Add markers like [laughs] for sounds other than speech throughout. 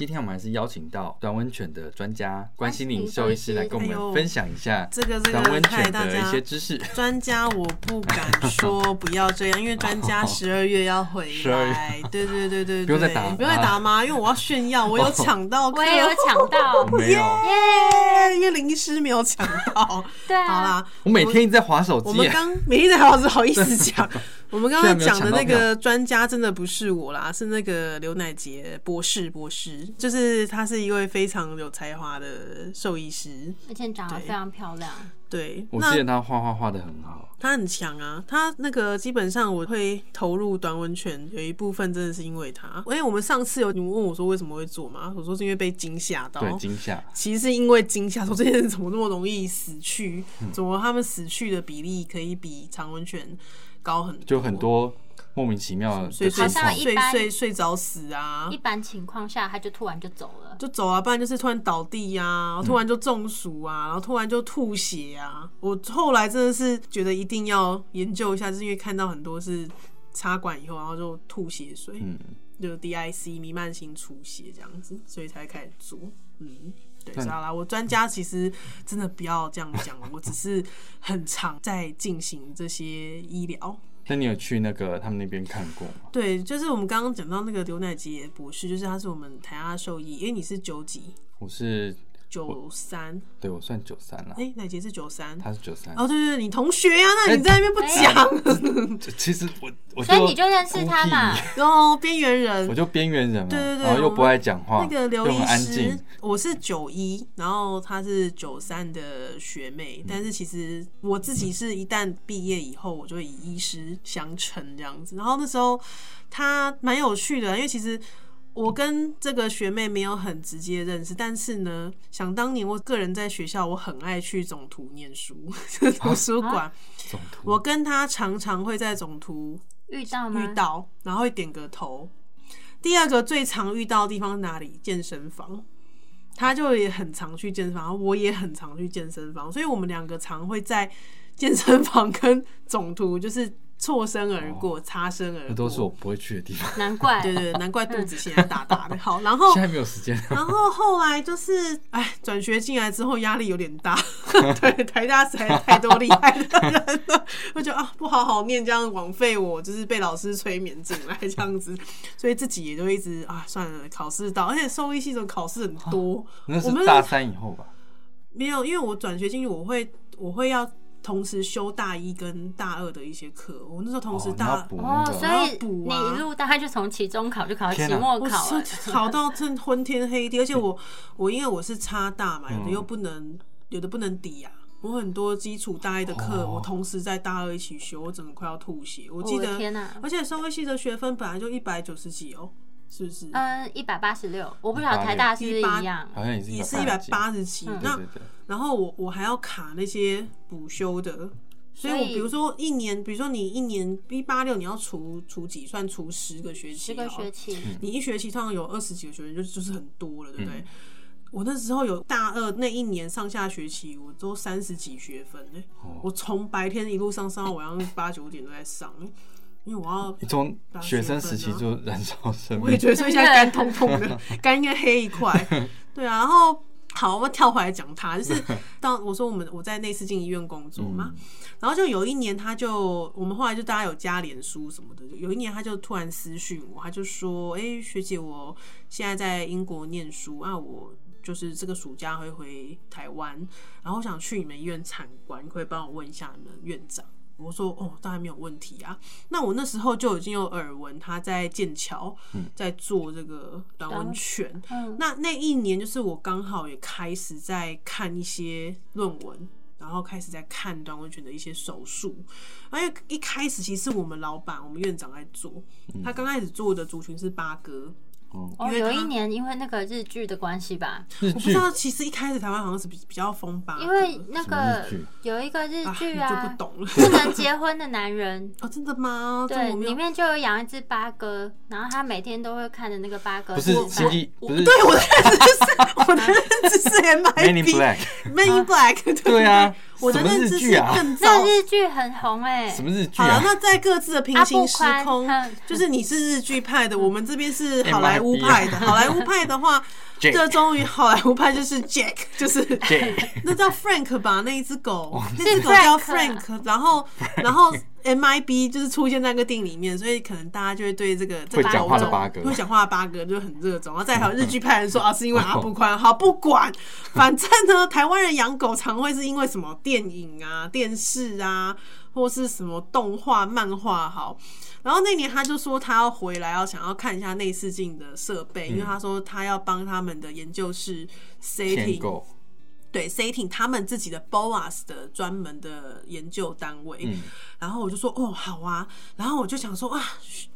今天我们还是邀请到短温泉的专家关心玲兽医师来跟我们分享一下这个这个太犬的一些知识。专家我不敢说不要这样，因为专家 [laughs] 十二月要回12来。对对对对对，不用再打不用再打吗？因为我要炫耀，我有抢到 [laughs] 我也有抢到，[laughs] 没有，耶！因为林医师没有抢到。对啊，好啦，我每天一直在划手机。我们刚每天才好不好意思讲，我们刚刚讲的那个专家真的不是我啦，是那个刘乃杰博士博士，就是他是一位非常有才华的兽医师。而且长得非常漂亮。对，我记得他画画画的很好，他很强啊，他那个基本上我会投入短文犬，有一部分真的是因为他。因为我们上次有你们问我说为什么会做嘛，我说是因为被惊吓到。对惊吓。其实是因为惊吓，说这些人怎么那么容易死去？嗯怎么他们死去的比例可以比长文犬高很多？就很多莫名其妙的睡睡睡睡睡着死啊一，般情况下，他就突然就走了。就走啊，不然就是突然倒地啊，然后突然就中暑啊，然后突然就吐血啊。我后来真的是觉得一定要研究一下，就是因为看到很多是插管以后，然后就吐血水，嗯，就 DIC 弥漫性出血这样子，所以才开始做。嗯，对，那好啦，我专家其实真的不要这样讲，我只是很常在进行这些医疗。那你有去那个他们那边看过吗？对，就是我们刚刚讲到那个刘乃杰博士，就是他是我们台大兽医，因为你是九级我是九三，对我算九三了，哎，乃杰是九三。他是九三。哦，对对对，你同学呀、那你在那边不讲，就 [laughs] 其实我我所以你就认识他嘛孤僻哦，边缘人我。就边缘人嘛，对对对然后又不爱讲话，那个刘医又很安师静，，我是九一，然后她是九三的学嗯妹，但是其实我自己是一旦毕业以后，我就以医师相称这样子。然后那时候她蛮有趣的，因为其实。我跟这个学妹没有很直接认识，但是呢，想当年我个人在学校，我很爱去总图念书，[laughs] 图书馆。总图我跟她常常会在总图遇到吗？遇到，然后会点个头。第二个最常遇到的地方是哪里？健身房。他就也很常去健身房，我也很常去健身房，所以我们两个常会在健身房跟总图就是错身而过、擦身而过。这都是我不会去的地方，难怪。[laughs] 对对，对难怪肚子现在大大的。好，然后现在没有时间。[laughs] 然后后来就是，哎，转学进来之后压力有点大，[laughs] 对，台大实在太多厉害的人了，我觉得啊，不好好念，这样枉费我，就是被老师催眠进来这样子，所以自己也就一直啊，算了，考试到，而且兽医系的考试很多，那我们是大三以后吧？没有，因为我转学进去，我会我会要同时修大一跟大二的一些课，我那时候同时大哦，那个，所以你啊一路大概就从期中考就考到期末考了。考到真昏天黑地，[laughs] 而且我我因为我是差大嘛，有的嗯又不能，有的不能抵啊。我很多基础大一的课，哦我同时在大二一起修，我整个快要吐血。我记得！而且社会系的学分本来就一百九十几哦，是不是？嗯，一百八十六，我不晓得台大是不是一样。好像也是也是一百。八十几。嗯。那然后我我还要卡那些补修的，所以我比如说一年，比如说你一年 B 八六你要除除几，算除十个学期，十个学期，你一学期通常有二十几个学生，就就是很多了，对不对？嗯。我那时候有大二那一年上下学期，我都三十几学分呢、哦。我从白天一路上上到晚上八九点都在上、欸，因为我要你从学生啊时期就燃烧生命我也，觉得所以现在肝痛痛的，肝应该黑一块。[laughs] 对啊，然后好，我们跳回来讲他，就是 [laughs] 当我说我们我在那次进医院工作嘛，然后就有一年他就我们后来就大家有加脸书什么的，有一年他就突然私讯我，他就说：“哎、学姐，我现在在英国念书啊，我就是这个暑假会回台湾，然后我想去你们医院参观，可以帮我问一下你们院长？”我说哦，当然没有问题啊。那我那时候就已经有耳闻他在剑桥在做这个短温泉，嗯，那那一年就是我刚好也开始在看一些论文，然后开始在看短温泉的一些手术。因为一开始其实我们老板、我们院长在做，他刚开始做的族群是八哥。哦，哦，因为有一年因为那个日剧的关系吧，我不知道，其实一开始台湾好像是比比较风吧，因为那个有一个日剧啊，就不懂了。[laughs] 不能结婚的男人。[laughs] 哦，真的吗？这对，里面就有养一只八哥，然后他每天都会看着那个八哥不是吃饭。星际，不是。对我的认知是，我的认知是 [laughs] M I Man in B Black，Man in Black，对对啊，我的认知是更早。日剧很红哎、什么日剧好了，啊？那在各自的平行时空嗯，就是你是日剧派的，我们这边是好莱坞派的。好莱坞派的话，热衷于好莱坞派就是 [laughs] Jack，就是对，[laughs] 那叫 Frank 吧，那一只狗，哦那只狗叫 Frank 然后然后 MIB 就是出现在那个电影里面，所以可能大家就会对这个这个会讲话的狗八哥。会讲话的八哥就很热衷，然后再还有日剧 [laughs] 派人说啊是因为阿布宽，好不管，反正呢台湾人养狗常会是因为什么电影啊、电视啊，或是什么动画、漫画好。然后那年他就说他要回来，要想要看一下内视镜的设备，因为他说他要帮他们的研究室天 setting 狗，对 setting 他们自己的 BOAS 的专门的研究单位，嗯。然后我就说哦好啊，然后我就想说啊，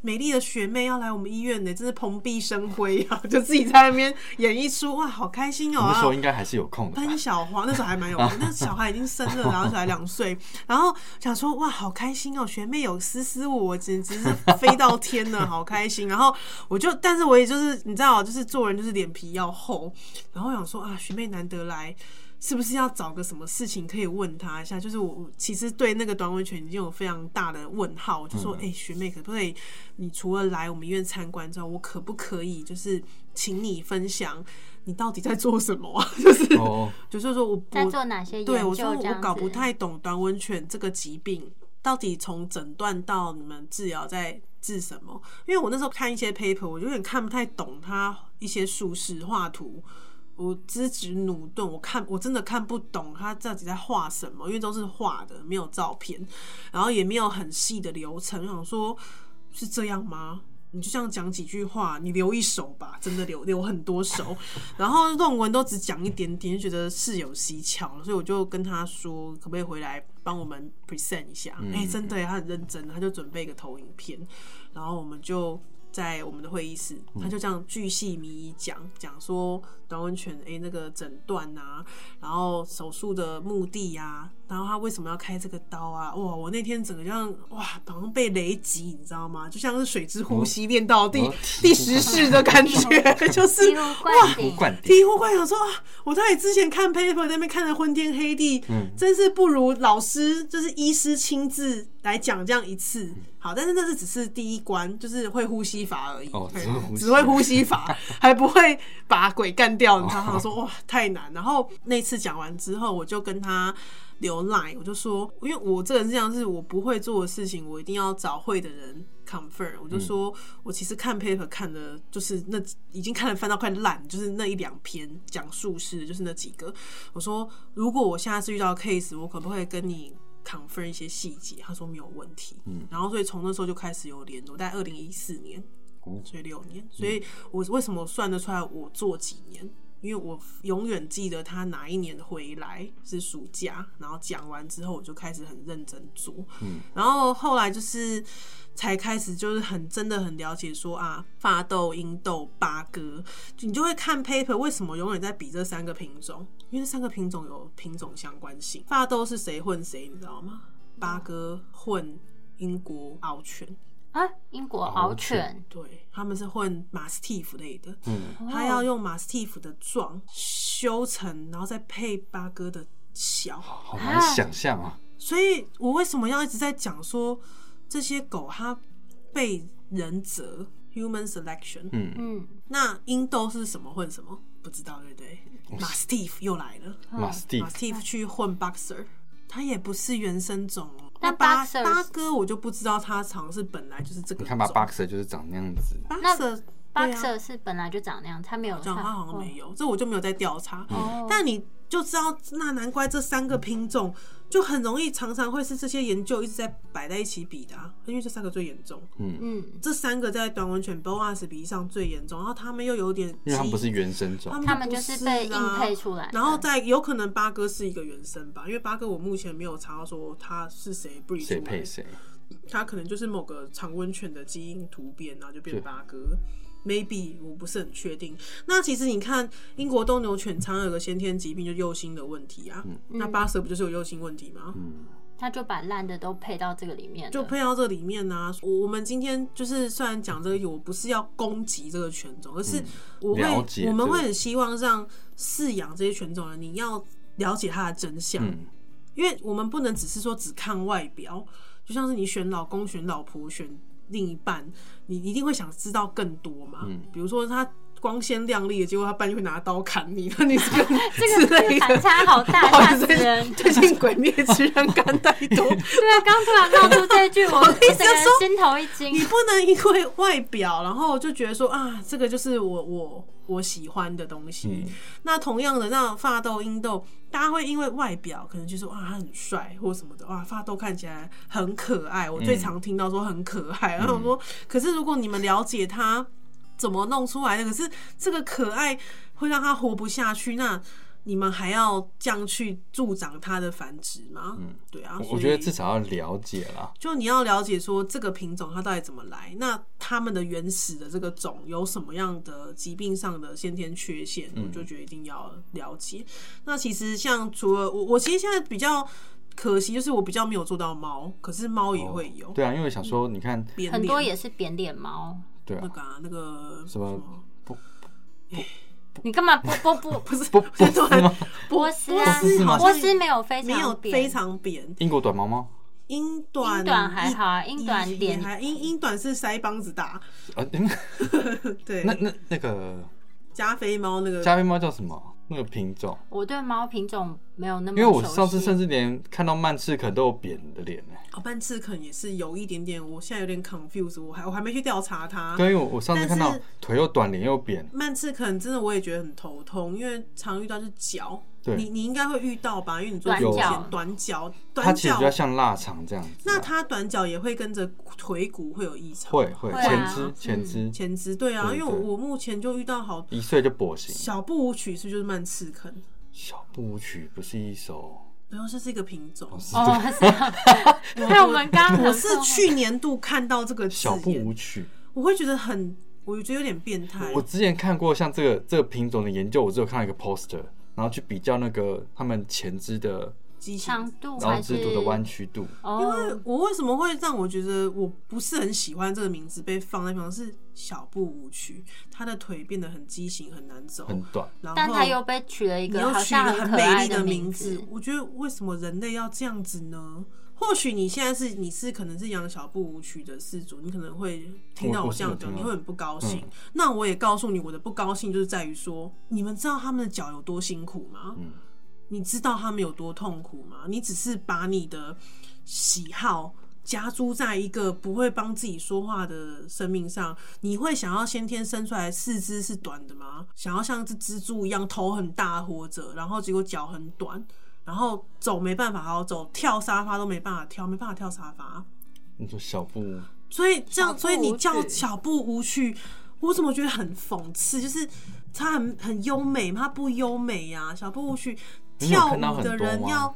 美丽的学妹要来我们医院呢，真是蓬荜生辉啊，[laughs] 就自己在那边演一出哇，好开心哦、你那时候啊应该还是有空喷？小花那时候还蛮有空，[laughs] 那小孩已经生了，然后小孩两岁，然后想说哇，好开心哦，学妹有思思我，我简直是飞到天了，好开心。然后我就，但是我也就是你知道，就是做人就是脸皮要厚，然后想说啊，学妹难得来。是不是要找个什么事情可以问他一下？就是我我其实对那个短吻犬已经有非常大的问号，我就说，哎、学妹可不可以？你除了来我们医院参观之后，我可不可以就是请你分享你到底在做什么啊？[laughs] 就是哦，就是说我在做哪些研究？对我说我搞不太懂短吻犬这个疾病到底从诊断到你们治疗在治什么？因为我那时候看一些 paper，我就有点看不太懂它一些术式画图。我资质驽钝，我看我真的看不懂他到底在画什么，因为都是画的，没有照片，然后也没有很细的流程。我想说，是这样吗？你就这样讲几句话，你留一手吧，真的留留很多手，然后论文都只讲一点点，就觉得事有蹊跷了，所以我就跟他说，可不可以回来帮我们 present 一下？哎、真的，他很认真，他就准备一个投影片，然后我们就在我们的会议室，他就这样巨细靡遗讲讲说短吻犬哎那个诊断啊，然后手术的目的啊，然后他为什么要开这个刀啊？哇，我那天整个这样哇，好像被雷击，你知道吗？就像是水之呼吸练到第、哦第十式的感觉，就是醍醐灌顶。灌顶，醍醐灌想说啊，我到底之前看 paper 在那边看的昏天黑地，嗯真是不如老师就是医师亲自来讲这样一次。好，但是那是只是第一关，就是会呼吸法而已，哦对只会呼吸只会呼吸法，[laughs] 还不会把鬼干掉。他他说哇太难。然后那次讲完之后，我就跟他留 line，我就说，因为我这个人是这样，是我不会做的事情，我一定要找会的人 confirm。我就说我其实看 paper 看的，就是那已经看了翻到快烂，就是那一两篇讲术士的，就是那几个。我说如果我下次遇到 case，我可不可以跟你 confirm 一些细节？他说没有问题。嗯，然后所以从那时候就开始有联络，在二零一四年。哦所以六年，所以我为什么算得出来我做几年？因为我永远记得他哪一年回来是暑假，然后讲完之后我就开始很认真做，嗯，然后后来就是才开始就是很真的很了解说啊，发豆、英豆、八哥，你就会看 paper 为什么永远在比这三个品种，因为这三个品种有品种相关性，发豆是谁混谁，你知道吗？八哥混英国獒犬，啊，英国獒犬，对，他们是混马斯蒂夫类的，嗯，他要用马斯蒂夫的壮修成，然后再配八哥的小，好难想象啊，所以我为什么要一直在讲说这些狗它被人择 human selection？嗯，嗯，那英斗是什么混什么？不知道对不对？马斯蒂夫又来了，马斯蒂马斯蒂夫去混 boxer，他也不是原生种哦。那那八 boxer 八哥我就不知道他好像是本来就是这个。你看吧，boxer 就是长那样子，boxer boxer 是本来就长那样，他没有长他好像没有，这我就没有在调查。哦，但你就知道，那难怪这三个品种就很容易常常会是这些研究一直在摆在一起比的、啊，因为这三个最严重。嗯嗯，这三个在短吻犬 BOAS 比上最严重，然后他们又有点，因为他们不是原生种他，们就是被啊硬配出来的，然后再有可能八哥是一个原生吧，因为八哥我目前没有查到说他是谁配谁？他可能就是某个长温犬的基因突变，然后就变八哥。Maybe 我不是很确定。那其实你看，英国斗牛犬常有个先天疾病，就右心的问题啊。那巴蛇不就是有右心问题吗？嗯他就把烂的都配到这个里面，就配到这里面呢、我我们今天就是虽然讲这个，我不是要攻击这个犬种，而是我会、我们会很希望让饲养这些犬种的人，你要了解它的真相。嗯，因为我们不能只是说只看外表，就像是你选老公、选老婆、选另一半，你一定会想知道更多嘛。嗯比如说他光鲜亮丽的，结果他半夜会拿刀砍你，[laughs] 那你 [laughs] 这个这个这个反差好大，不 [laughs] 好吓人。最近《鬼灭之刃》看太多，对啊，刚突然冒出这一句，我意思整个人说心头一惊你。不能因为外表，然后就觉得说啊，这个就是我我我喜欢的东西。嗯那同样的，那发豆、英豆，大家会因为外表可能就说哇他很帅或什么的，哇发豆看起来很可爱。我最常听到说很可爱，然后我说，可是如果你们了解他怎么弄出来的，可是这个可爱会让它活不下去，那。你们还要这样去助长它的繁殖吗？嗯，对啊，我我觉得至少要了解啦。就你要了解说这个品种它到底怎么来，那它们的原始的这个种有什么样的疾病上的先天缺陷，我就觉得一定要了解。那其实像除了我，我其实现在比较可惜就是我比较没有做到猫，可是猫也会有对啊，因为想说，你看，扁很多也是扁脸猫，对啊，那个啊那个什么？你干嘛？波波波不是波波斯吗？波斯啊？波斯没有非没有常扁，非常扁，英国短毛吗？英短英短还好啊英短点。还英英短是腮帮子大，啊，嗯 [laughs] 对，那那那个加菲猫那个。加菲猫叫什么？那个品种？我对猫品种没有那么因为我上次甚至连看到曼赤肯都有扁的脸呢。哦，曼赤肯也是有一点点，我现在有点 confused，我还我还没去调查它。对，因为我我上次看到腿又短，脸又扁，曼赤肯真的我也觉得很头痛，因为常遇到是脚，对你你应该会遇到吧？因为你做短脚短脚，它短脚其实比较像腊肠这样子啊。那它短脚也会跟着腿骨会有异常，会会会啊前肢嗯前肢前肢对啊，因为我我目前就遇到好一岁就跛行。小步舞曲是不是就是慢刺坑，小步舞曲不是一首，然后这是一个品种。哦，是啊，[laughs] 看 [laughs] 我们刚刚很我是去年度看到这个字小步舞，曲。我会觉得很，我觉得有点变态。我之前看过像这个这个品种的研究，我只有看到一个 poster，然后去比较那个他们前肢的，畸形长度然后肢度的弯曲度。哦，因为我为什么会让我觉得我不是很喜欢这个名字被放在地方是小步舞曲，他的腿变得很畸形，很难走，很短，然后但他又被取了一个好像很美丽的名名字，我觉得为什么人类要这样子呢？或许你现在是你是可能是养小步舞曲的饲主，你可能会听到我我这样讲，你会很不高兴。那我也告诉你，我的不高兴就是在于说，你们知道他们的脚有多辛苦吗？嗯你知道他们有多痛苦吗？你只是把你的喜好加诸在一个不会帮自己说话的生命上，你会想要先天生出来四肢是短的吗？想要像只蜘蛛一样头很大活着，然后结果脚很短，然后走没办法好好走，跳沙发都没办法跳，没办法跳沙发。你说小步。所以这样，所以你叫小步舞曲，我怎么觉得很讽刺？就是他很很优美，他不优美呀、小步舞曲跳舞的人要，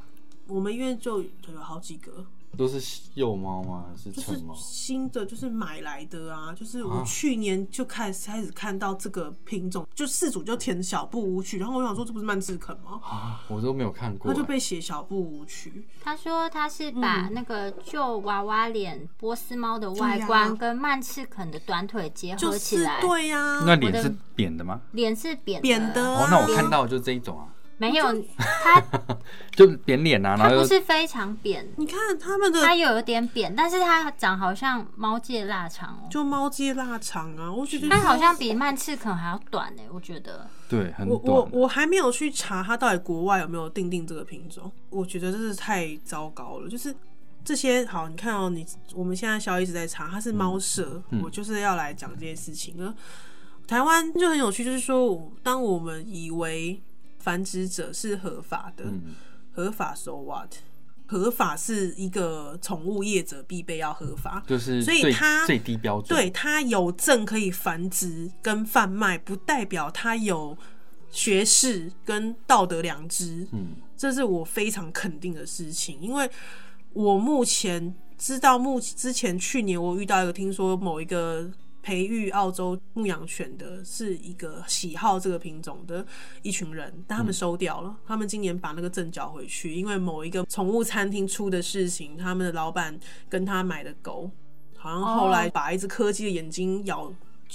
我们医院就就有好几个，都是幼猫吗？还是就是成猫？新的，就是买来的啊。就是我啊去年就开始开始看到这个品种，就四主就填小步舞曲，然后我想说这不是曼智肯吗？啊，我都没有看过他就欸。被写小步舞曲，他说他是把那个旧娃娃脸波斯猫的外对观跟曼赤肯的短腿结就合起来，对呀、那脸是扁的吗？脸是扁扁的哦，啊那我看到的就是这一种啊。没有，[laughs] 它 [laughs] 就扁脸啊，然它后又不是非常扁，你看他们的它有一点扁，但是它长好像猫界腊肠哦，就猫界腊肠啊，我觉得它好像比曼赤肯还要短呢，我觉得。对很我我短，我还没有去查它到底国外有没有定定这个品种，我觉得真是太糟糕了。就是这些好，你看哦，你我们现在小一直在查，它是猫舍，嗯我就是要来讲这件事情了。台湾就很有趣，就是说，当我们以为繁殖者是合法的，嗯。合法 so what？合法是一个宠物业者必备要合法，就是所以最它最低标准，对，它有证可以繁殖跟贩卖，不代表它有学识跟道德良知。嗯，这是我非常肯定的事情，因为我目前知道目之前去年我遇到一个，听说某一个培育澳洲牧羊犬的是一个喜好这个品种的一群人，但他们收掉了，他们今年把那个证缴回去，因为某一个宠物餐厅出的事情，他们的老板跟他买的狗，好像后来把一只柯基的眼睛咬。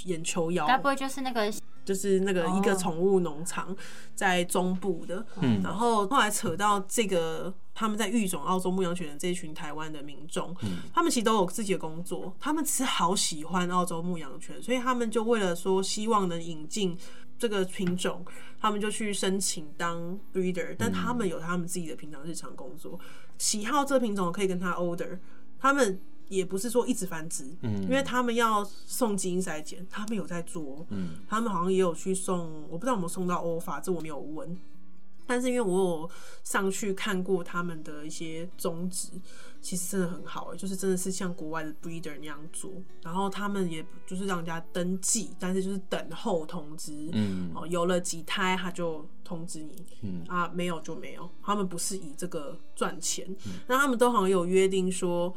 眼球咬该不会就是那个就是那个一个宠物农场在中部的，嗯然后后来扯到这个他们在育种澳洲牧羊犬的这一群台湾的民众，嗯。他们其实都有自己的工作，他们只是好喜欢澳洲牧羊犬，所以他们就为了说希望能引进这个品种，他们就去申请当 breeder，但他们有他们自己的平常日常工作，喜好这品种可以跟他 order，他们。也不是说一直繁殖，嗯。因为他们要送基因筛检，他们有在做，嗯。他们好像也有去送，我不知道有没有送到欧法，这我没有问。但是因为我有上去看过他们的一些宗旨，其实真的很好、欸，就是真的是像国外的 breeder 那样做，然后他们也就是让人家登记，但是就是等候通知，嗯。哦，有了几胎他就通知你，嗯。啊，没有就没有，他们不是以这个赚钱，嗯。那他们都好像有约定说，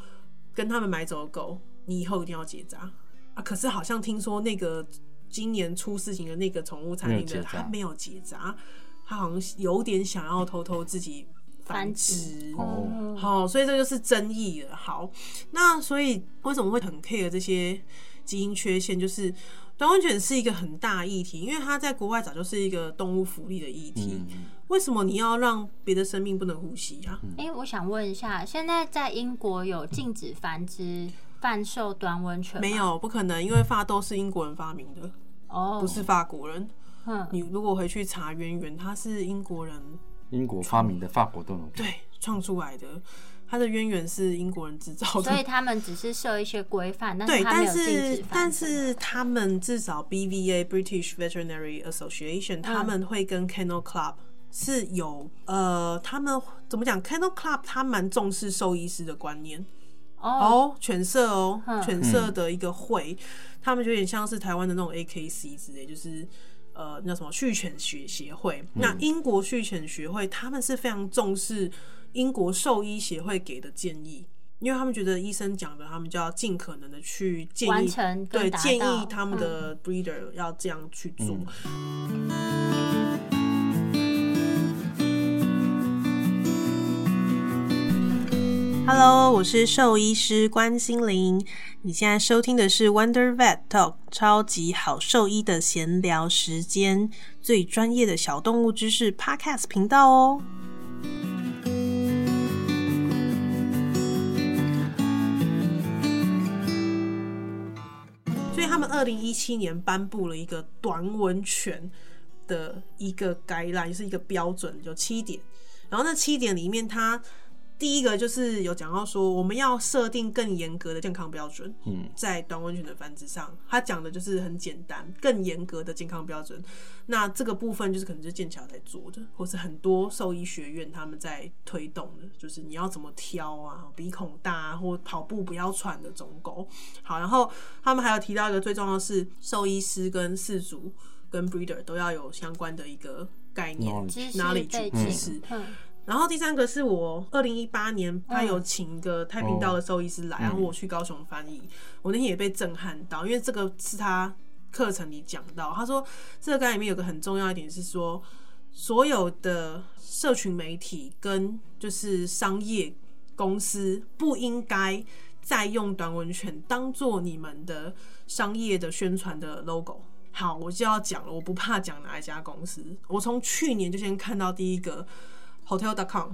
跟他们买走的狗，你以后一定要结扎。啊。可是好像听说那个今年出事情的那个宠物餐厅的，没有结扎。他没有结扎，他好像有点想要偷偷自己繁繁殖殖。哦好，所以这就是争议了。好，那所以为什么会很 care 这些基因缺陷？就是短吻犬是一个很大议题，因为它在国外早就是一个动物福利的议题。嗯为什么你要让别的生命不能呼吸啊？哎、我想问一下，现在在英国有禁止繁殖、贩售短吻犬吗没？有，不可能，因为发豆是英国人发明的，哦，不是法国人。嗯，你如果回去查渊源，他是英国人英国发明的法国斗牛犬，对创出来的，他的渊源是英国人制造的。所以他们只是设一些规范，但是对，但有禁止是但繁殖。是他们至少 BVA British Veterinary Association 他们会跟 Kennel Club 是有呃，他们怎么讲？Kennel Club 他蛮重视兽医师的观念哦，哦，犬舍哦，嗯犬舍的一个会，他们有点像是台湾的那种 AKC 之类，就是。呃，那什么续犬学协会，那英国续犬学会，他们是非常重视英国兽医协会给的建议，因为他们觉得医生讲的，他们就要尽可能的去建议，对建议他们的 breeder 要这样去做。Hello，我是兽医师关心玲。你现在收听的是 Wonder Vet Talk 超级好兽医的闲聊时间，最专业的小动物知识 Podcast 频道哦。所以他们二零一七年颁布了一个短吻犬的一个 guideline，就是一个标准，有七点。然后那七点里面，它第一个就是有讲到说，我们要设定更严格的健康标准。嗯，在短吻犬的繁殖上，他讲的就是很简单，更严格的健康标准。那这个部分就是可能就是剑桥在做的，或是很多兽医学院他们在推动的，就是你要怎么挑啊，鼻孔大啊，或跑步不要喘的种狗。好，然后他们还有提到一个最重要的是，兽医师跟饲主跟 breeder 都要有相关的一个概念 Knowledge 知识哪里背去知识景，嗯，然后第三个是我二零一八年，他有请一个太平道的兽医师来，然后我去高雄翻译，我那天也被震撼到，因为这个是他课程里讲到，他说这个概念里面有个很重要一点是说，所有的社群媒体跟就是商业公司不应该再用短文犬当做你们的商业的宣传的 logo。好，我就要讲了，我不怕讲哪一家公司。我从去年就先看到第一个 Hotel.com，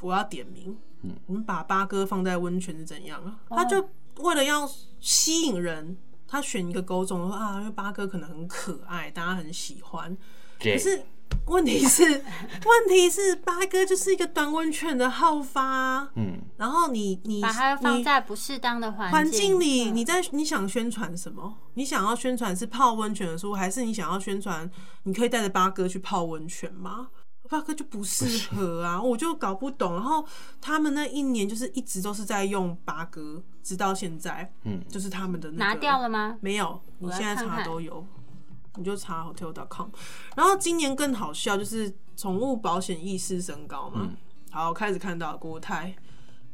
我要点名。嗯，我们把八哥放在温泉是怎样啊？他就为了要吸引人，他选一个狗种说啊，因为八哥可能很可爱，大家很喜欢。可是问题是，[laughs] 问题是八哥就是一个短温泉的好发。嗯，然后你你把它放在不适当的环环境里，你在你想宣传什么？你想要宣传是泡温泉的书，还是你想要宣传你可以带着八哥去泡温泉吗？八哥就不适合啊，我就搞不懂。然后他们那一年就是一直都是在用八哥，直到现在，嗯，就是他们的拿掉了吗？没有，你现在查都有，你就查 hotel.com。然后今年更好笑，就是宠物保险意识升高嘛。好，开始看到国泰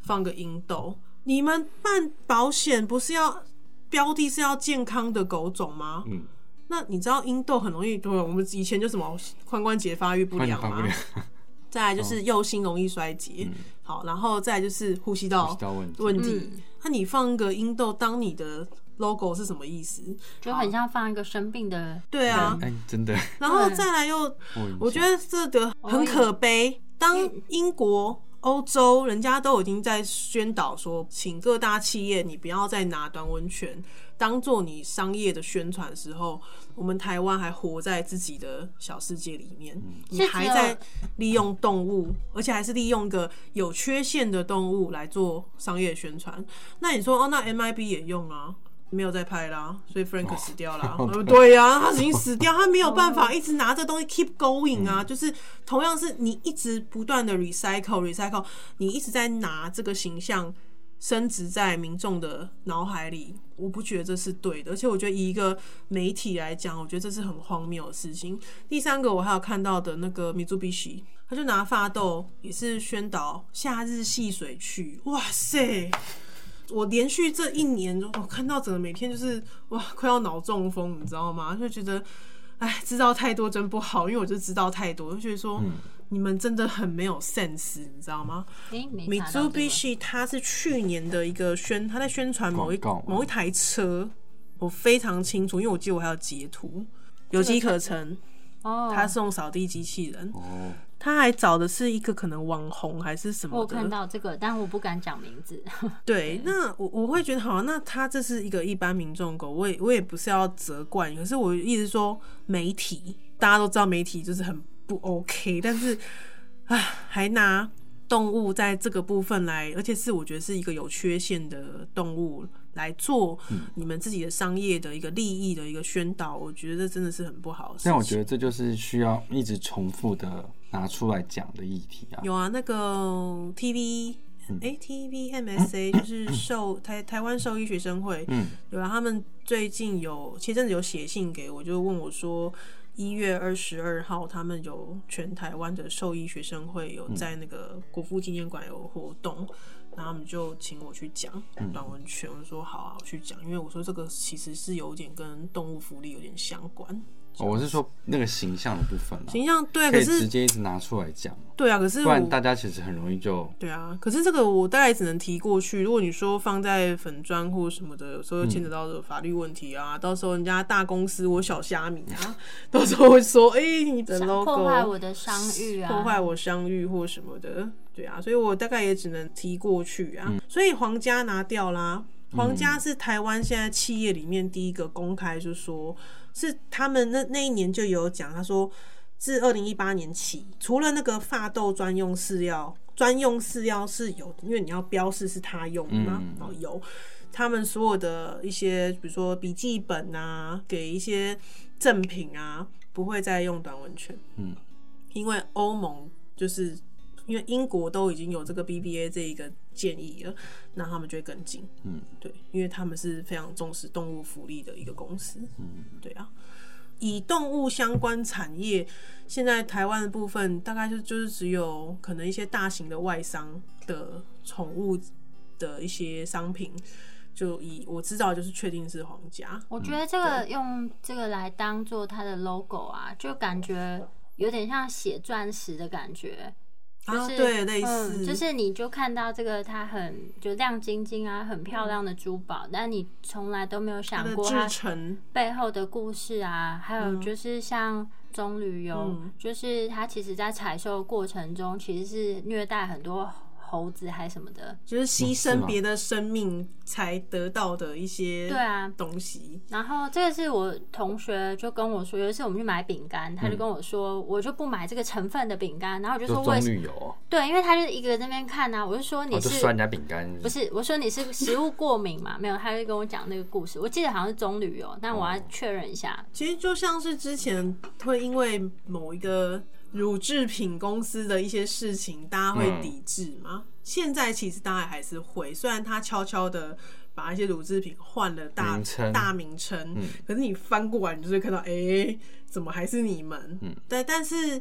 放个英豆，你们办保险不是要标的是要健康的狗种吗？嗯。那你知道阴豆很容易对，我们以前就什么髋关节发育不良嘛？[laughs] 再来就是右心容易衰竭，好，然后再就是呼吸道问题。那你放一个阴豆当你的 logo 是什么意思？就很像放一个生病的。对啊，真的。然后再来又，我觉得这个很可悲。当英国。欧洲人家都已经在宣导说，请各大企业你不要再拿端温泉当做你商业的宣传的时候，我们台湾还活在自己的小世界里面，你还在利用动物，而且还是利用个有缺陷的动物来做商业宣传。那你说哦，那 MIB 也用啊？没有再拍啦，所以 Frank 死掉了。[laughs] 对呀，他已经死掉，他没有办法一直拿这东西 keep going 啊。就是同样是你一直不断的 recycle recycle，你一直在拿这个形象升值在民众的脑海里，我不觉得这是对的。而且我觉得以一个媒体来讲，我觉得这是很荒谬的事情。第三个，我还有看到的那个米猪比奇他就拿发豆也是宣导夏日戏水去，哇塞！我连续这一年，我看到整个每天就是哇，快要脑中风，你知道吗？就觉得，哎，知道太多真不好，因为我就知道太多，就觉得说你们真的很没有 sense，你知道吗？Mitsubishi 它是去年的一个宣，他在宣传某一某一台车，我非常清楚，因为我记得我还有截图，有机可乘哦，他送扫地机器人哦。他还找的是一个可能网红还是什么？我看到这个，但我不敢讲名字。[laughs] 对，那我我会觉得好，那他这是一个一般民众狗，我也我也不是要责怪，可是我一直说媒体，大家都知道媒体就是很不 OK，但是啊，还拿动物在这个部分来，而且是我觉得是一个有缺陷的动物来做你们自己的商业的一个利益的一个宣导，我觉得这真的是很不好。但我觉得这就是需要一直重复的。拿出来讲的议题啊，有啊，那个 T V 哎 T V M S A 就是兽台台湾兽医学生会，嗯，有啊，他们最近有前阵子有写信给我，就问我说一月二十二号他们有全台湾的兽医学生会有在那个国父纪念馆有活动，然后他们就请我去讲短文泉，我说好啊，我去讲，因为我说这个其实是有点跟动物福利有点相关。我是说那个形象的部分形象对，可是直接一直拿出来讲，对啊，可是不然大家其实很容易就对啊，可是这个我大概只能提过去。如果你说放在粉砖或什么的，有时候牵扯到的法律问题啊，[laughs] 到时候人家大公司我小虾米啊，[laughs] 到时候会说哎，你的 logo 破坏我的商誉啊，破坏我商誉或什么的，对啊，所以我大概也只能提过去啊。所以皇家拿掉啦，皇家是台湾现在企业里面第一个公开就说。是他们那那一年就有讲，他说自二零一八年起，除了那个发豆专用饲料，专用饲料是有，因为你要标示是他用的嘛，哦有，他们所有的一些，比如说笔记本啊，给一些赠品啊，不会再用短文圈，嗯，因为欧盟就是因为英国都已经有这个 BBA 这一个建议了，那他们就会跟进，嗯，对，因为他们是非常重视动物福利的一个公司，嗯，对啊。以动物相关产业，现在台湾的部分大概就就是只有可能一些大型的外商的宠物的一些商品，就以我知道就是确定是皇家。我觉得这个用这个来当做它的 logo 啊，就感觉有点像写钻石的感觉。就是、啊对类似。嗯，就是你就看到这个它很就亮晶晶啊，很漂亮的珠宝，但你从来都没有想过它，背后的故事啊，还有嗯。就是像棕榈油，嗯。就是它其实在采收过程中其实是虐待很多猴子还什么的，就是牺牲别的生命才得到的一些对啊。东西。然后这个是我同学就跟我说，有一次我们去买饼干，他就嗯跟我说，我就不买这个成分的饼干，然后我就说为什榈油哦，对，因为他就是一个人在那边看啊，我就说你是酸人家饼干，不是，我说你是食物过敏嘛？[laughs] 没有，他就跟我讲那个故事，我记得好像是棕榈油，但我要确认一下。其实就像是之前会因为某一个乳制品公司的一些事情，大家会嗯抵制吗。现在其实大家还是会，虽然他悄悄的把一些乳制品换了大名大名称，嗯可是你翻过来，你就会看到，哎、怎么还是你们？嗯，对，但是。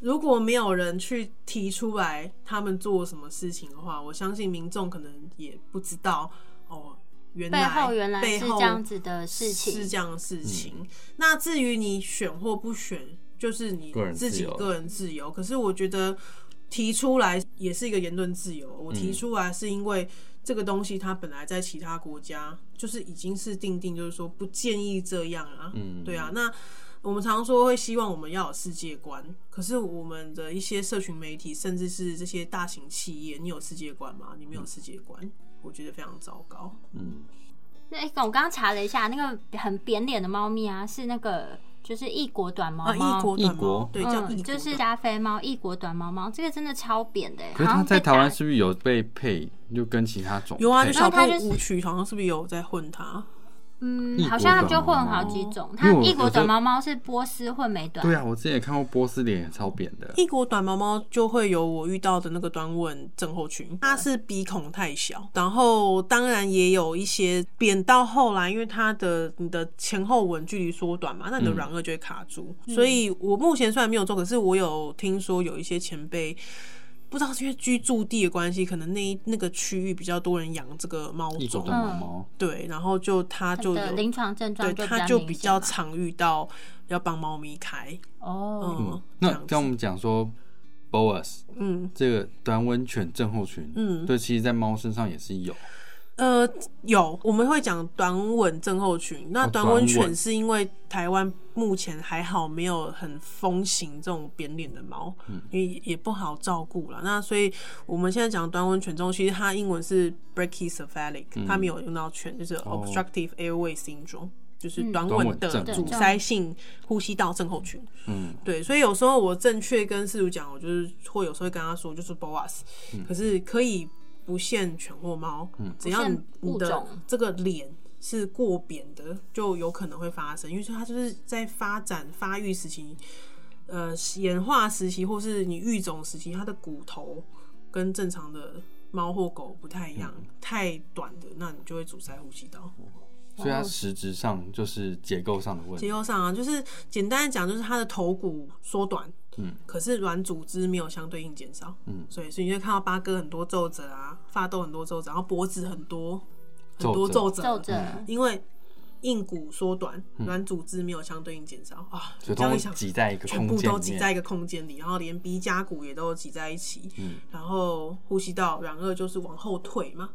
如果没有人去提出来他们做什么事情的话，我相信民众可能也不知道哦，原背来后原来背后是这样子的事情是这样的事情。那至于你选或不选，就是你自己个人自由。可是我觉得提出来也是一个言论自由。我嗯提出来是因为这个东西它本来在其他国家就是已经是定定，就是说不建议这样啊。嗯对啊，那。我们常说会希望我们要有世界观，可是我们的一些社群媒体，甚至是这些大型企业，你有世界观吗？你没有世界观，我觉得非常糟糕。嗯，那、欸我刚刚查了一下，那个很扁脸的猫咪啊，是那个就是异国短毛啊，猫。异国短异国毛，对，叫异嗯，就是加菲猫，异国短毛猫，这个真的超扁的欸，可是它在台湾是不是有被配，就跟其他种有啊，就小布然后它就舞曲好像是不是有在混它？嗯好像他们就混好几种。它异国短毛猫是波斯混美短，对啊，我之前也看过波斯脸也超扁的，异国短毛猫就会有我遇到的那个短吻症候群，它是鼻孔太小，然后当然也有一些扁到后来，因为它的你的前后吻距离缩短嘛，那你的嗯软腭就会卡住。所以我目前虽然没有做，可是我有听说有一些前辈。不知道是因为居住地的关系，可能那一那个区域比较多人养这个猫种，异国短毛猫，对，然后就它就有临床症状对，它就比比较常遇到要帮猫咪开，哦。嗯，那跟我们讲说，BOAS 嗯。这个短吻犬症候群，嗯，对，其实在猫身上也是有，呃，有我们会讲短吻症候群。那哦短吻犬是因为台湾目前还好没有很风行这种扁脸的猫，嗯。因为也不好照顾了。那所以我们现在讲短吻犬中，其实它英文是 brachycephalic，、它嗯没有用到犬，就是 obstructive airway syndrome。就是嗯。短吻的阻塞性呼吸道症候群，嗯，对，所以有时候我正确跟事主讲，我就是会有时候会跟他说，就是 BOAS，、可是可以不限犬或猫，嗯只要你你的这个脸是过扁的，就有可能会发生，因为它就是在发展发育时期，呃，演化时期或是你育种时期，它的骨头跟正常的猫或狗不太一样，太短的，那你就会阻塞呼吸道。所以它实质上就是结构上的问题，结构上啊，就是简单的讲，就是它的头骨缩短，嗯，可是软组织没有相对应减少，嗯。所以所以你会看到八哥很多皱褶啊，发痘很多皱褶，然后脖子很多很多皱皱褶，皱褶，因为硬骨缩短，软组织没有相对应减少啊，所以都会这样一想，挤在一个全部都挤在一个空间里，然后连鼻甲骨也都挤在一起，嗯，然后呼吸道软腭就是往后退嘛，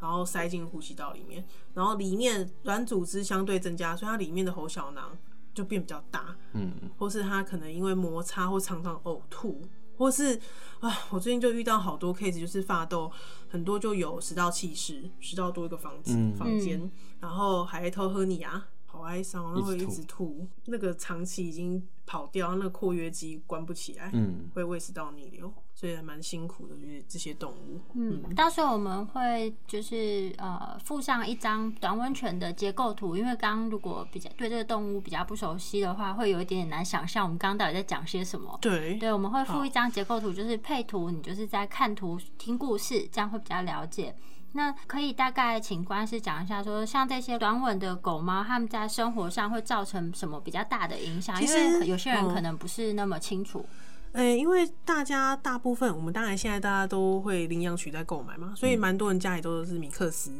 然后塞进呼吸道里面，然后里面软组织相对增加，所以它里面的喉小囊就变比较大，嗯，或是他可能因为摩擦或常常呕吐，或是啊，我最近就遇到好多 case，就是发痘很多就有食道气室，食道多一个房子、嗯房间，然后还偷喝你啊。好哀伤，然后会一一直直吐，那个长期已经跑掉，那个括约肌关不起来，嗯，会胃食道逆流，所以还蛮辛苦的，就是这些动物。嗯，到时候我们会就是呃附上一张短吻犬的结构图，因为刚刚如果比较对这个动物比较不熟悉的话，会有一点点难想象我们刚刚到底在讲些什么。对，对，我们会附一张结构图，就是配图，你就是在看图听故事，这样会比较了解。那可以大概请关师讲一下说像这些短吻的狗猫，它们在生活上会造成什么比较大的影响？因为有些人嗯可能不是那么清楚。诶、因为大家大部分，我们当然现在大家都会领养取代购买嘛，所以蛮多人家里都是米克斯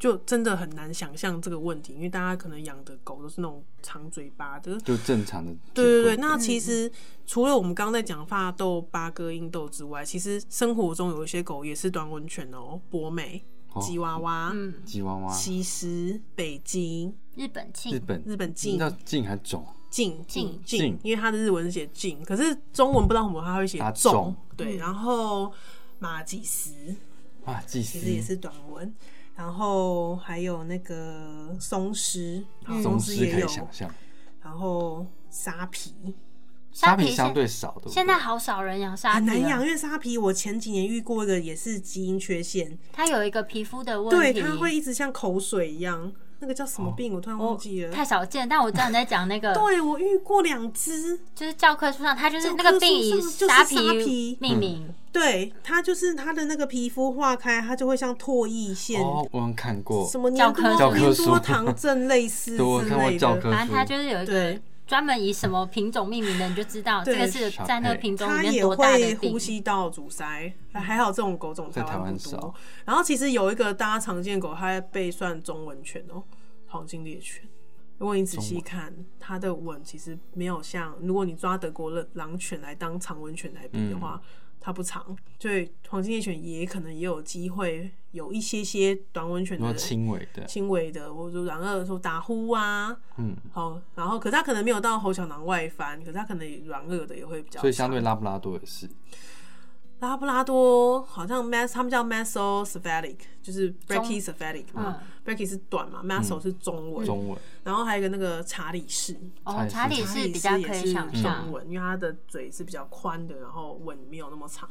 就真的很难想象这个问题，因为大家可能养的狗都是那种长嘴巴的。就正常的。对对对，那其实除了我们刚刚在讲发豆、八哥、英豆之外，其实生活中有一些狗也是短吻犬哦，博美、吉娃娃、嗯，吉娃娃，西施、北京、日本日，本。日本静、叫静还种？静静静静，因为它的日文是写静，可是中文不知道为什么它会写打重重。对，然后马吉斯。啊，祭其实也，是短文，然后还有那个松狮，松松狮可以狮也有，想象，然后沙皮沙皮相对少，的？现在好少人养沙皮了很难养，因为沙皮我前几年遇过一个也是基因缺陷，它有一个皮肤的问对，题，它会一直像口水一样，那个叫什么病？我突然忘记了。太少见，但我知道你在讲那个，[laughs] 对，我遇过两只，就是教科书上，它就是那个病以沙沙皮。命名，对，它就是它的那个皮肤化开，它就会像唾液腺，哦，我有看过，什么教科粘多教科书。粘多糖 [laughs] 症类似之对我看过类的。教科反正它就是有一专门以什么品种命名的，你就知道这对个是在那个品种里它也面多大会的病呼。吸道阻塞，还好这种狗种在台湾湾不多少。然后其实有一个大家常见狗，它被算中文犬哦，黄金猎犬。如果你仔细看它的吻，其实没有像如果你抓德国的狼犬来当长吻犬来比的话，它不长。所以黄金猎犬也可能也有机会有一些些短吻犬的轻微的，轻微的，或者说软腭说打呼啊，嗯，好，然后可是它可能没有到喉小囊外翻，可是它可能软腭的也会比较。所以相对拉布拉多也是，拉布拉多好像 mas 他们叫 m a s s o c e p h a l i c 就是 brachycephalic 嘛、b r a c h y 是短嘛 maso 是中文，中文，然后还有一个那个查理士，哦，查查理士比较可以想中，文，因为它的嘴是比较宽的，然后吻没有那么长。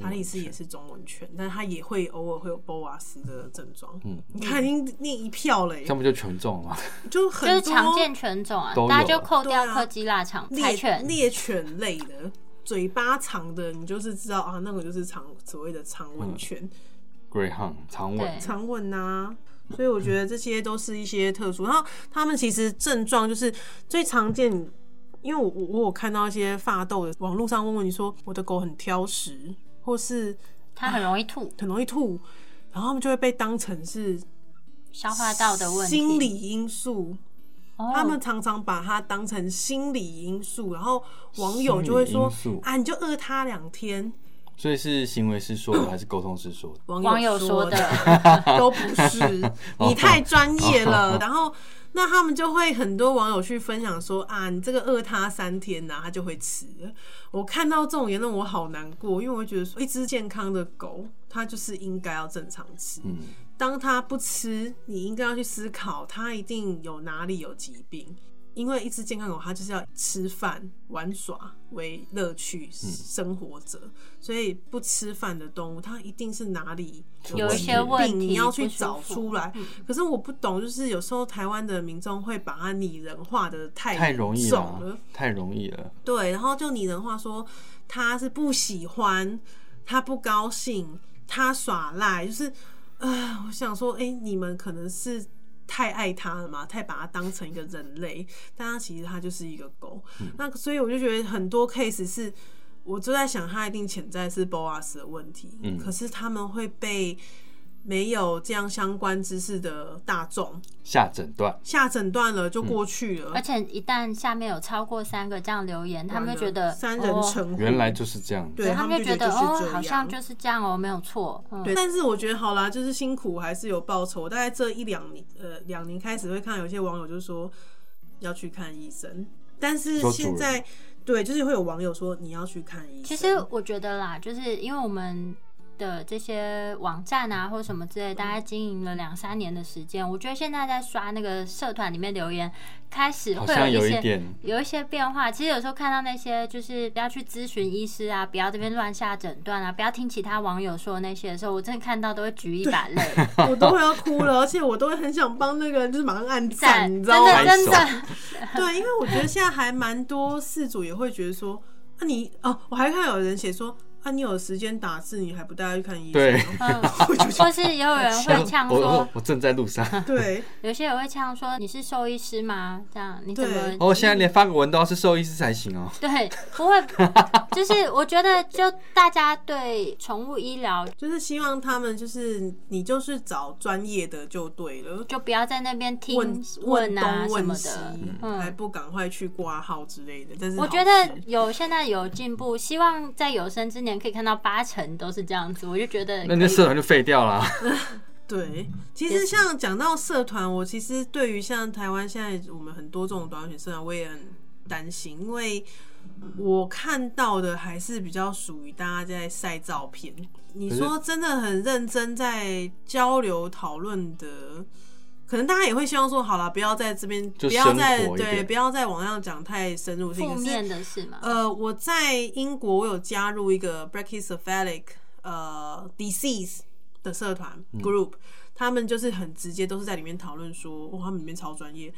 查理士也是中文犬，但是它也会偶尔会有 boas 的症状。嗯，你看已经念一票了耶。这，不就全中了。吗？就很就是多常见犬种啊大家就扣掉对啊科基腊肠柴猎犬，猎犬类的。嘴巴长的，你就是知道啊，那个就是长所谓的长吻犬。Greyhound 长吻对，长吻呐、所以我觉得这些都是一些特殊。然后他们其实症状就是最常见，因为我我我有看到一些发痘的网络上问问你说我的狗很挑食，或是它很容易吐，很容易吐，然后他们就会被当成是消化道的问题。心理因素。哦，他们常常把它当成心理因素，然后网友就会说啊，你就饿它两天。所以是行为师说的还是沟通师说的？网网友说说的 [laughs] 都不是，[laughs] 你太专业了。然后那他们就会很多网友去分享说啊，你这个饿它三天呐、它就会吃。我看到这种言论，我好难过，因为我会觉得说，一只健康的狗，它就是应该要正常吃。嗯，当它不吃，你应该要去思考，它一定有哪里有疾病。因为一只健康狗，它就是要吃饭、玩耍为乐趣生活着，所以不吃饭的动物，它一定是哪里有一疾些问题，你要去找出来。可是我不懂，就是有时候台湾的民众会把它拟人化的太太容易了了，，太容易了。对，然后就拟人化说它是不喜欢，它不高兴，他耍赖，就是，呃，我想说，哎、你们可能是太爱他了嘛，太把他当成一个人类，但他其实他就是一个狗。那所以我就觉得很多 case 是，我就在想，他一定潜在是 BOSS 的问题，嗯可是他们会被没有这样相关知识的大众下诊断，下诊断了就过去了，而且一旦下面有超过三个这样留言，他们就觉得三人哦成虎，原来就是这样子。对他们就觉得哦好像就是这样哦，没有错。嗯，对，但是我觉得好啦，就是辛苦还是有报酬。我大概这一两年，呃，两年开始会看到有些网友就说要去看医生，但是现在对，就是会有网友说你要去看医生。其实我觉得啦，就是因为我们的这些网站啊，或者什么之类，大概经营了两三年的时间，我觉得现在在刷那个社团里面留言，开始会有一些有一些变化。其实有时候看到那些就是不要去咨询医师啊，不要这边乱下诊断啊，不要听其他网友说的那些的时候，我真的看到都会举一把泪。[laughs] 我都会要哭了，而且我都会很想帮那个人就是马上按赞，你知道吗？的真的，[laughs] 对，因为我觉得现在还蛮多事主也会觉得说，啊你哦，我还看到有人写说，啊，你有时间打字，你还不带他去看医生对 [laughs] 或是也有人会呛我我说，我正在路上。对，[laughs] 有些人会呛说你是兽医师吗？这样你怎么对？哦，现在连发个文都要是兽医师才行哦。[laughs] 对，不会，就是我觉得就大家对宠物医疗就是希望他们就是你就是找专业的就对了。就不要在那边听问问啊什么东问西的，，还不赶快去挂号之类的。但是我觉得有现在有进步，希望在有生之年可以看到八成都是这样子，我就觉得那那社团就废掉了啊。[laughs] [laughs] 对，其实像讲到社团，我其实对于像台湾现在我们很多这种短选社团，我也很担心，因为我看到的还是比较属于大家在晒照片。你说真的很认真在交流讨论的，可能大家也会希望说，好了，不要在这边，不要在生活一点对，不要在网上讲太深入性。负面的事嘛。呃，我在英国，我有加入一个 Brachycephalic 呃 disease 的社团 group，、他们就是很直接，都是在里面讨论说，哇，他们里面超专业。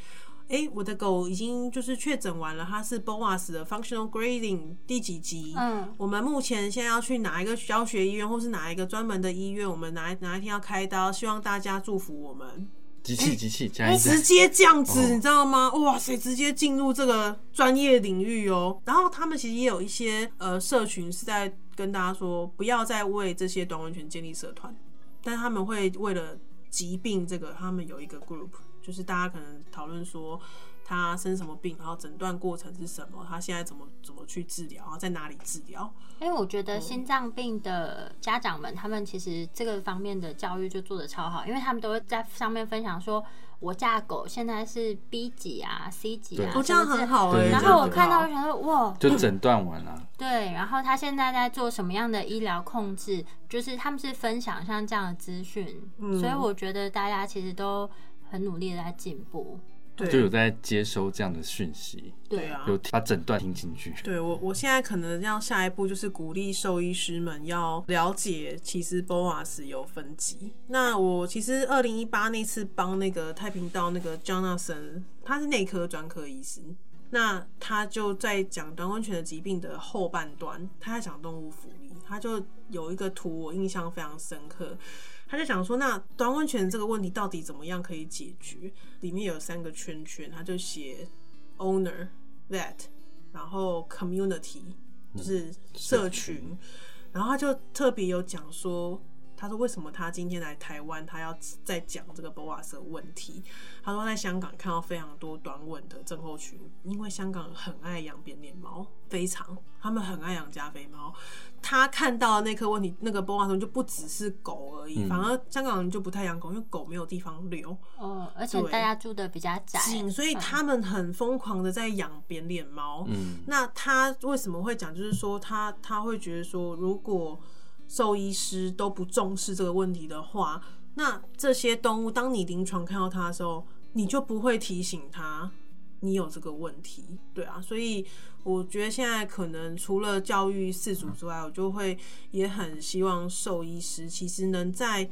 诶，我的狗已经就是确诊完了，它是 BOAS 的 functional grading 第几级？嗯，我们目前现在要去哪一个教学医院，或是哪一个专门的医院，我们哪一哪一天要开刀，希望大家祝福我们。机器机器加一直，接这样子，哦你知道吗？哇塞，直接进入这个专业领域哦。然后他们其实也有一些呃社群是在跟大家说，不要再为这些短文权建立社团，但他们会为了疾病这个，他们有一个 group，就是大家可能讨论说他生什么病，然后诊断过程是什么，他现在怎么怎么去治疗，然后在哪里治疗。因为我觉得心脏病的家长们，他们其实这个方面的教育就做的超好，因为他们都会在上面分享说，我家狗现在是 B 级啊、C 级啊，这样很好哎、对然后我看到我就想说，哇，就诊断完了。[laughs] 对，然后他现在在做什么样的医疗控制？就是他们是分享像这样的资讯，嗯所以我觉得大家其实都很努力的在进步。对就有在接收这样的讯息，对啊，有把诊断听进去。[laughs] 对我，我现在可能要下一步就是鼓励兽医师们要了解，其实 BOAS 有分级。那我其实二零一八那次帮那个太平道那个 Jonathan，他是内科专科医师，那他就在讲短吻犬的疾病的后半段，他在讲动物福利，他就有一个图我印象非常深刻。他就想说，那短温泉这个问题到底怎么样可以解决？里面有三个圈圈，他就写 owner、vet，然后 community 就是社群，然后他就特别有讲说，他说为什么他今天来台湾，他要再讲这个 BOAS 的问题。他说在香港看到非常多短吻的症候群，因为香港很爱养扁脸猫，非常他们很爱养加菲猫。他看到的那颗问题，那个 BOAS 就不只是狗而已，反而香港人就不太养狗，因为狗没有地方留。哦，而且大家住的比较窄，所以嗯他们很疯狂的在养扁脸猫。嗯，那他为什么会讲？就是说他他会觉得说，如果兽医师都不重视这个问题的话，那这些动物当你临床看到它的时候，你就不会提醒它你有这个问题。对啊，所以我觉得现在可能除了教育饲主之外，我就会也很希望兽医师其实能在。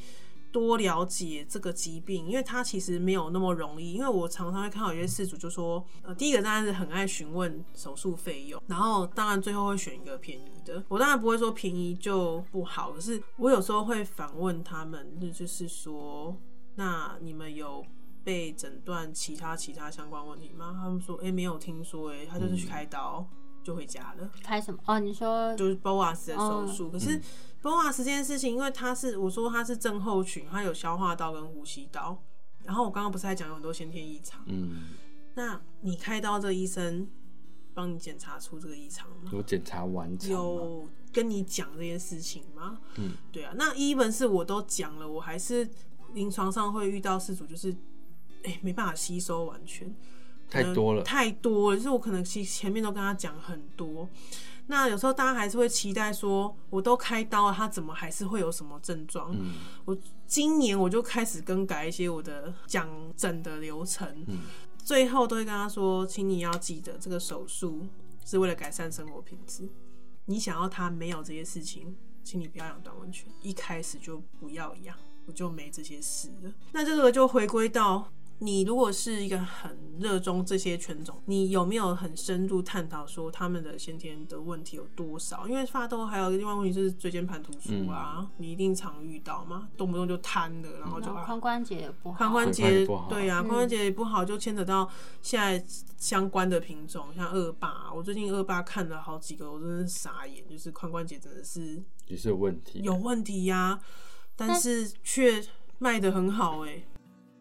多了解这个疾病，因为它其实没有那么容易。因为我常常会看到有些事主就说，呃，第一个当然是很爱询问手术费用，然后当然最后会选一个便宜的。我当然不会说便宜就不好，可是我有时候会反问他们，那就是说，那你们有被诊断其他其他相关问题吗？他们说，哎、没有听说、哎，他就是去开刀。就回家了，开什么？哦，你说就是 BOAS 的手术。可是 BOAS 这件事情，因为它是我说它是症候群，它有消化道跟呼吸道。然后我刚刚不是还讲有很多先天异常？嗯，那你开刀，这个医生帮你检查出这个异常吗？有检查完成吗，有跟你讲这些事情吗？嗯，对啊。那一本是我都讲了，我还是临床上会遇到事主，就是哎、没办法吸收完全。太多了。太多了，就是我可能其实前面都跟他讲很多，那有时候大家还是会期待说，我都开刀了，他怎么还是会有什么症状？嗯我今年我就开始更改一些我的讲诊的流程，嗯最后都会跟他说，请你要记得，这个手术是为了改善生活品质，你想要他没有这些事情，请你不要养短吻犬，一开始就不要养。我就没这些事了。那这个就回归到你如果是一个很热衷这些犬种，你有没有很深入探讨说他们的先天的问题有多少？因为发痘还有另外问题就是椎间盘突出啊，你一定常遇到嘛，动不动就瘫的，然后就啊髋关节也不好，髋关髋关节节不好对啊，嗯髋关节不好就牵扯到现在相关的品种，像恶霸。我最近恶霸看了好几个，我真的是傻眼，就是髋关节真的是也是有问题。有问题呀、但是却卖的很好哎、